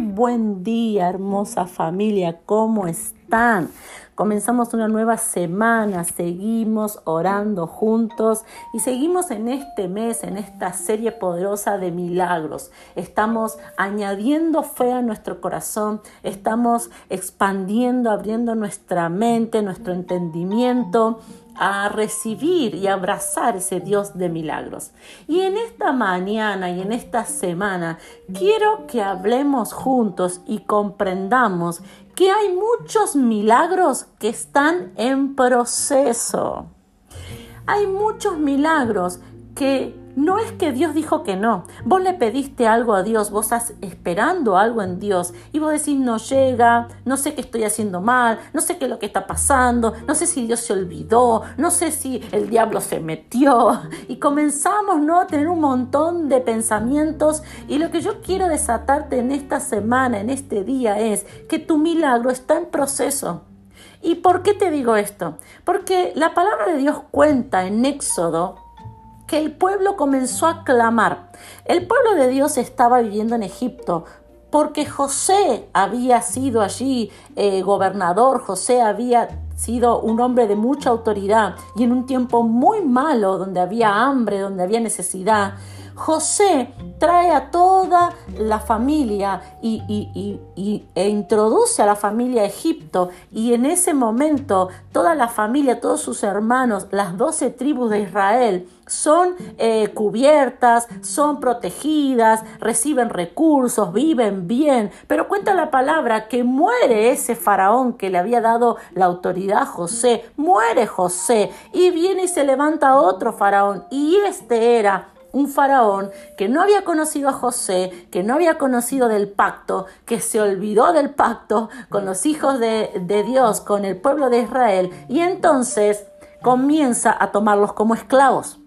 Buen día, hermosa familia, ¿cómo están? Comenzamos una nueva semana, seguimos orando juntos y seguimos en este mes, en esta serie poderosa de milagros. Estamos añadiendo fe a nuestro corazón, estamos expandiendo, abriendo nuestra mente, nuestro entendimiento a recibir y abrazar ese Dios de milagros. Y en esta mañana y en esta semana quiero que hablemos juntos y comprendamos que hay muchos milagros que están en proceso. Hay muchos milagros que no es que Dios dijo que no. Vos le pediste algo a Dios, vos estás esperando algo en Dios y vos decís no llega, no sé qué estoy haciendo mal, no sé qué es lo que está pasando, no sé si Dios se olvidó, no sé si el diablo se metió. Y comenzamos ¿no? a tener un montón de pensamientos y lo que yo quiero desatarte en esta semana, en este día es que tu milagro está en proceso. ¿Y por qué te digo esto? Porque la palabra de Dios cuenta en Éxodo que el pueblo comenzó a clamar. El pueblo de Dios estaba viviendo en Egipto porque José había sido allí eh, gobernador, José había sido un hombre de mucha autoridad y en un tiempo muy malo, donde había hambre, donde había necesidad, José trae a toda la familia y, e introduce a la familia a Egipto. Y en ese momento toda la familia, todos sus hermanos, las doce tribus de Israel, son eh, cubiertas, son protegidas, reciben recursos, viven bien. Pero cuenta la palabra que muere ese faraón que le había dado la autoridad a José, muere José. Y viene y se levanta otro faraón. Y este era un faraón que no había conocido a José, que no había conocido del pacto, que se olvidó del pacto con los hijos de, Dios, con el pueblo de Israel, y entonces comienza a tomarlos como esclavos.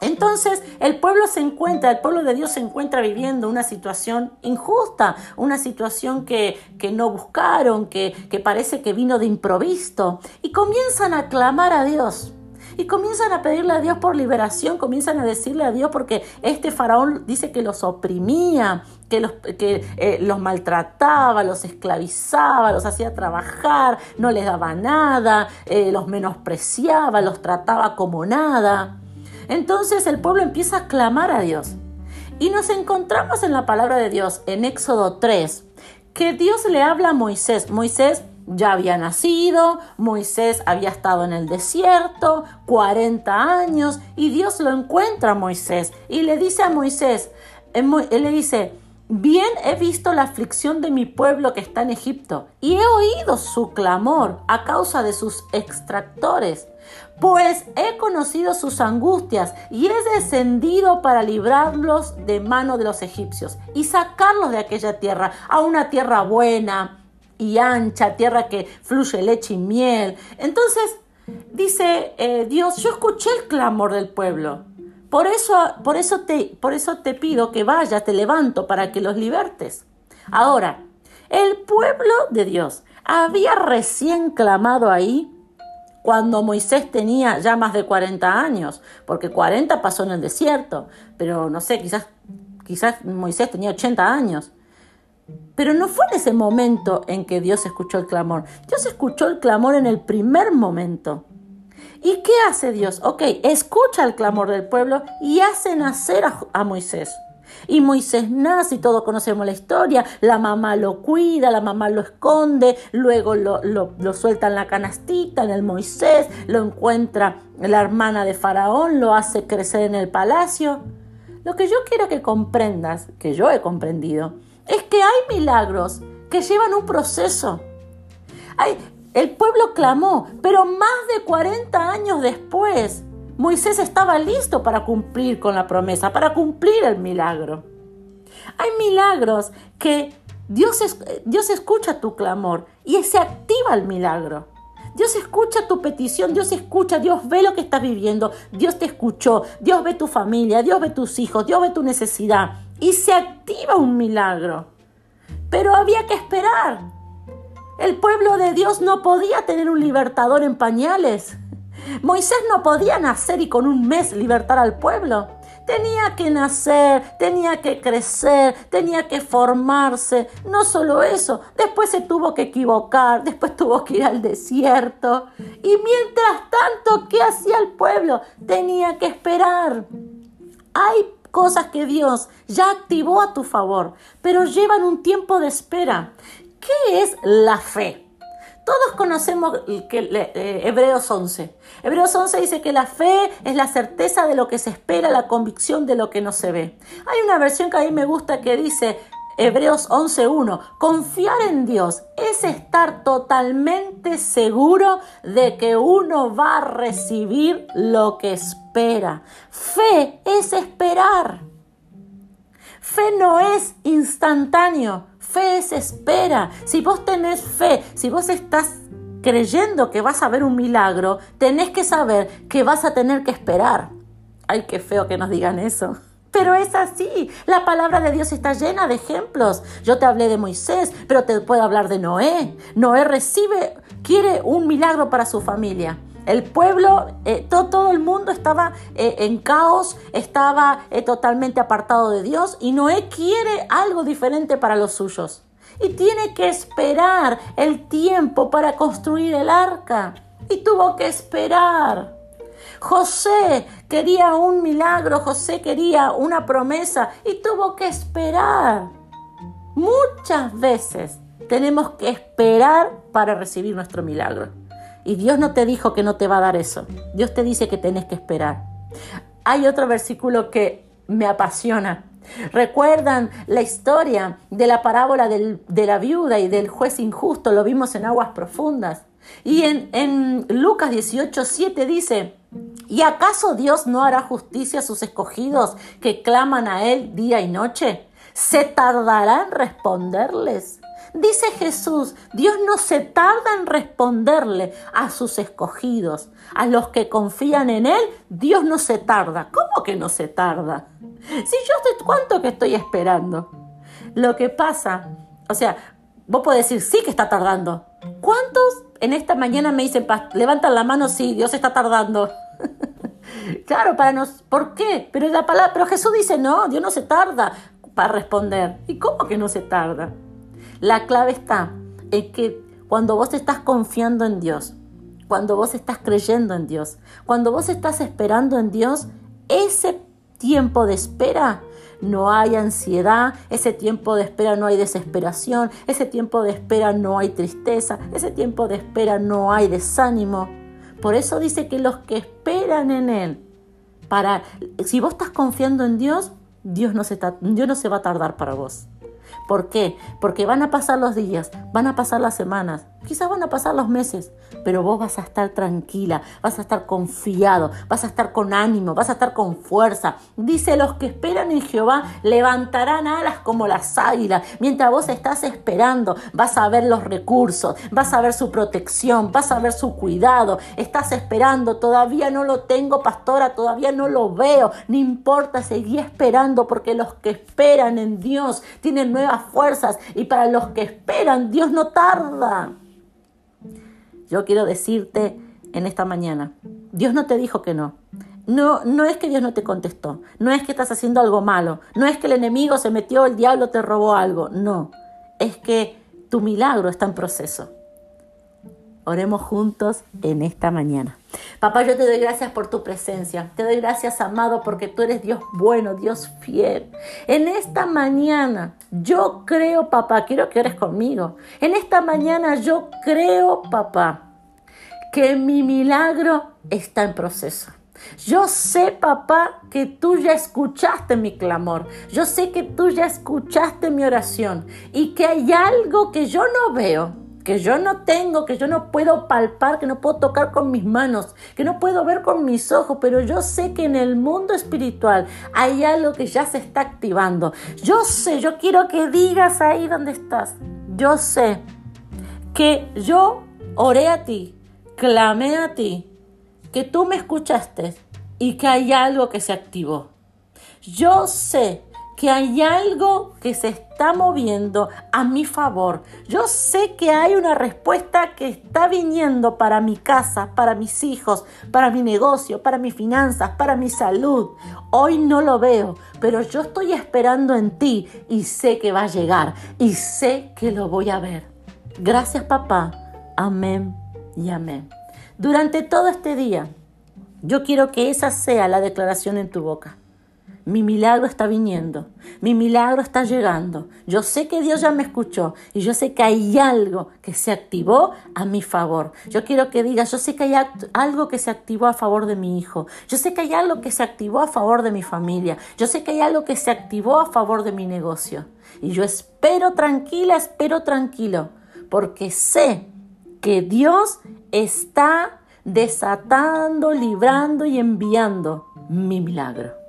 Entonces el pueblo se encuentra, el pueblo de Dios se encuentra viviendo una situación injusta, una situación que, que no buscaron, que, que parece que vino de improviso, y comienzan a clamar a Dios y comienzan a pedirle a Dios por liberación, comienzan a decirle a Dios porque este faraón dice que los oprimía, que los, que, eh, los maltrataba, los esclavizaba, los hacía trabajar, no les daba nada, eh, los menospreciaba, los trataba como nada. Entonces el pueblo empieza a clamar a Dios. Y nos encontramos en la palabra de Dios, en Éxodo 3, que Dios le habla a Moisés. Moisés ya había nacido, Moisés había estado en el desierto 40 años y Dios lo encuentra a Moisés y le dice a Moisés, él le dice, bien he visto la aflicción de mi pueblo que está en Egipto y he oído su clamor a causa de sus extractores. Pues he conocido sus angustias y he descendido para librarlos de mano de los egipcios y sacarlos de aquella tierra a una tierra buena, y ancha, tierra que fluye leche y miel. Entonces, dice eh, Dios, yo escuché el clamor del pueblo. Por eso, por, eso te, por eso te pido que vayas, te levanto para que los libertes. Ahora, el pueblo de Dios había recién clamado ahí cuando Moisés tenía ya más de 40 años, porque 40 pasó en el desierto, pero no sé, quizás, quizás Moisés tenía 80 años. Pero no fue en ese momento en que Dios escuchó el clamor. Dios escuchó el clamor en el primer momento. ¿Y qué hace Dios? Ok, escucha el clamor del pueblo y hace nacer a, Moisés. Y Moisés nace y todos conocemos la historia. La mamá lo cuida, la mamá lo esconde, luego lo, lo, suelta en la canastita, en el Moisés, lo encuentra la hermana de Faraón, lo hace crecer en el palacio. Lo que yo quiero que comprendas, que yo he comprendido, es que hay milagros que llevan un proceso. el pueblo clamó, pero más de 40 años después, Moisés estaba listo para cumplir con la promesa, para cumplir el milagro. Hay milagros que Dios, Dios escucha tu clamor y se activa el milagro. Dios escucha tu petición, Dios escucha, Dios ve lo que estás viviendo, Dios te escuchó, Dios ve tu familia, Dios ve tus hijos, Dios ve tu necesidad y se activa un milagro. Pero había que esperar. El pueblo de Dios no podía tener un libertador en pañales. Moisés no podía nacer y con un mes libertar al pueblo. tenía que nacer, tenía que crecer, tenía que formarse. No solo eso, después se tuvo que equivocar, después tuvo que ir al desierto. Y mientras tanto, ¿qué hacía el pueblo? Tenía que esperar. Hay cosas que Dios ya activó a tu favor, pero llevan un tiempo de espera. ¿Qué es la fe? Todos conocemos que, eh, Hebreos 11. Hebreos 11 dice que la fe es la certeza de lo que se espera, la convicción de lo que no se ve. Hay una versión que a mí me gusta que dice Hebreos 11.1, confiar en Dios es estar totalmente seguro de que uno va a recibir lo que espera. Fe es esperar. Fe no es instantáneo. Fe es espera. Si vos tenés fe, si vos estás creyendo que vas a ver un milagro, tenés que saber que vas a tener que esperar. Ay, qué feo que nos digan eso. Pero es así. La palabra de Dios está llena de ejemplos. Yo te hablé de Moisés, pero te puedo hablar de Noé. Noé recibe, quiere un milagro para su familia. El pueblo, eh, todo, el mundo estaba eh, en caos, estaba eh, totalmente apartado de Dios y Noé quiere algo diferente para los suyos. Y tiene que esperar el tiempo para construir el arca. Y tuvo que esperar. José quería un milagro, José quería una promesa y tuvo que esperar. Muchas veces tenemos que esperar para recibir nuestro milagro. Y Dios no te dijo que no te va a dar eso. Dios te dice que tenés que esperar. Hay otro versículo que me apasiona. ¿Recuerdan la historia de la parábola de la viuda y del juez injusto? Lo vimos en aguas profundas. Y en, en Lucas 18, 7 dice, ¿y acaso Dios no hará justicia a sus escogidos que claman a Él día y noche? ¿Se tardará en responderles? Dice Jesús, Dios no se tarda en responderle a sus escogidos, a los que confían en Él, Dios no se tarda. ¿Cómo que no se tarda? Si yo estoy, ¿cuánto que estoy esperando? Lo que pasa, o sea, vos podés decir, sí que está tardando. ¿Cuántos en esta mañana me dicen, levantan la mano, sí, Dios está tardando? Claro, para nos, ¿por qué? Pero la palabra, pero Jesús dice, no, Dios no se tarda para responder. ¿Y cómo que no se tarda? La clave está en que cuando vos estás confiando en Dios, cuando vos estás creyendo en Dios, cuando vos estás esperando en Dios, ese tiempo de espera no hay ansiedad, ese tiempo de espera no hay desesperación, ese tiempo de espera no hay tristeza, ese tiempo de espera no hay desánimo. Por eso dice que los que esperan en Él, para, si vos estás confiando en Dios, Dios no se, Dios no se va a tardar para vos. ¿Por qué? Porque van a pasar los días, van a pasar las semanas, quizás van a pasar los meses, pero vos vas a estar tranquila, vas a estar confiado, vas a estar con ánimo, vas a estar con fuerza. Dice, los que esperan en Jehová levantarán alas como las águilas. Mientras vos estás esperando, vas a ver los recursos, vas a ver su protección, vas a ver su cuidado. Estás esperando, todavía no lo tengo, pastora, todavía no lo veo. No importa, seguí esperando porque los que esperan en Dios tienen nuevas fuerzas y para los que esperan, Dios no tarda. Yo quiero decirte en esta mañana, Dios no te dijo que no. No, no es que Dios no te contestó, no es que estás haciendo algo malo, no es que el enemigo se metió, el diablo te robó algo, no, es que tu milagro está en proceso. Oremos juntos en esta mañana. Papá, yo te doy gracias por tu presencia. Te doy gracias, amado, porque tú eres Dios bueno, Dios fiel. En esta mañana yo creo, papá, quiero que ores conmigo. En esta mañana yo creo, papá, que mi milagro está en proceso. Yo sé, papá, que tú ya escuchaste mi clamor. Yo sé que tú ya escuchaste mi oración y que hay algo que yo no veo que yo no tengo, que yo no puedo palpar, que no puedo tocar con mis manos, que no puedo ver con mis ojos, pero yo sé que en el mundo espiritual hay algo que ya se está activando. Yo sé, yo quiero que digas ahí donde estás, yo sé que yo oré a ti, clamé a ti, que tú me escuchaste y que hay algo que se activó. Yo sé que hay algo que se está moviendo a mi favor. Yo sé que hay una respuesta que está viniendo para mi casa, para mis hijos, para mi negocio, para mis finanzas, para mi salud. Hoy no lo veo, pero yo estoy esperando en ti y sé que va a llegar y sé que lo voy a ver. Gracias papá. Amén y amén. Durante todo este día, yo quiero que esa sea la declaración en tu boca. Mi milagro está viniendo, mi milagro está llegando. Yo sé que Dios ya me escuchó y yo sé que hay algo que se activó a mi favor. Yo quiero que digas, yo sé que hay algo que se activó a favor de mi hijo. Yo sé que hay algo que se activó a favor de mi familia. Yo sé que hay algo que se activó a favor de mi negocio. Y yo espero tranquila, espero tranquilo, porque sé que Dios está desatando, librando y enviando mi milagro.